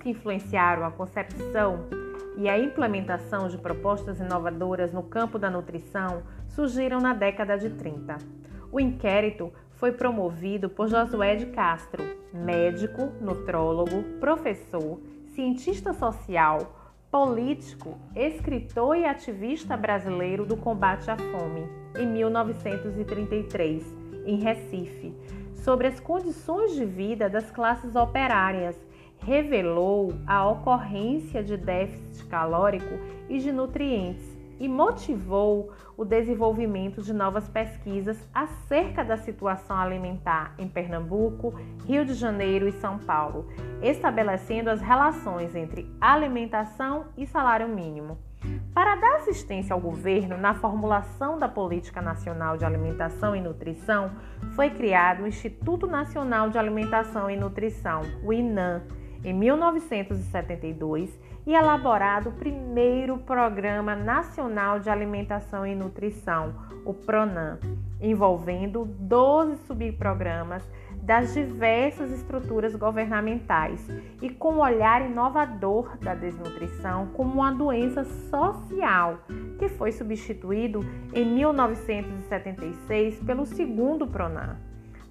que influenciaram a concepção e a implementação de propostas inovadoras no campo da nutrição surgiram na década de 30. O inquérito foi promovido por Josué de Castro, médico, nutrólogo, professor, cientista social, político, escritor e ativista brasileiro do combate à fome, em 1933, em Recife, sobre as condições de vida das classes operárias, revelou a ocorrência de déficit calórico e de nutrientes e motivou o desenvolvimento de novas pesquisas acerca da situação alimentar em Pernambuco, Rio de Janeiro e São Paulo, estabelecendo as relações entre alimentação e salário mínimo. Para dar assistência ao governo na formulação da Política Nacional de Alimentação e Nutrição, foi criado o Instituto Nacional de Alimentação e Nutrição, o INAM, em 1972 e elaborado o primeiro Programa Nacional de Alimentação e Nutrição, o PRONAM, envolvendo 12 subprogramas das diversas estruturas governamentais e com um olhar inovador da desnutrição como uma doença social, que foi substituído em 1976 pelo segundo PRONAM.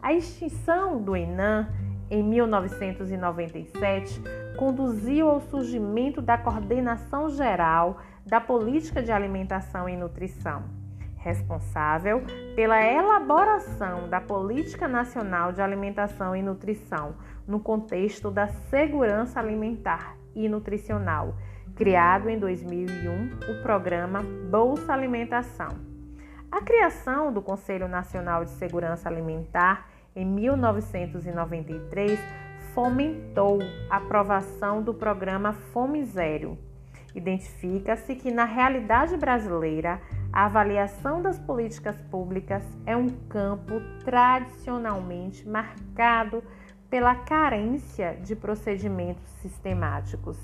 A extinção do INAM em 1997 conduziu ao surgimento da Coordenação Geral da Política de Alimentação e Nutrição responsável pela elaboração da Política Nacional de Alimentação e Nutrição no contexto da segurança alimentar e nutricional, criado em 2001 o programa Bolsa Alimentação. A criação do Conselho Nacional de Segurança Alimentar em 1993 fomentou a aprovação do programa Fome Zero. Identifica-se que na realidade brasileira a avaliação das políticas públicas é um campo tradicionalmente marcado pela carência de procedimentos sistemáticos.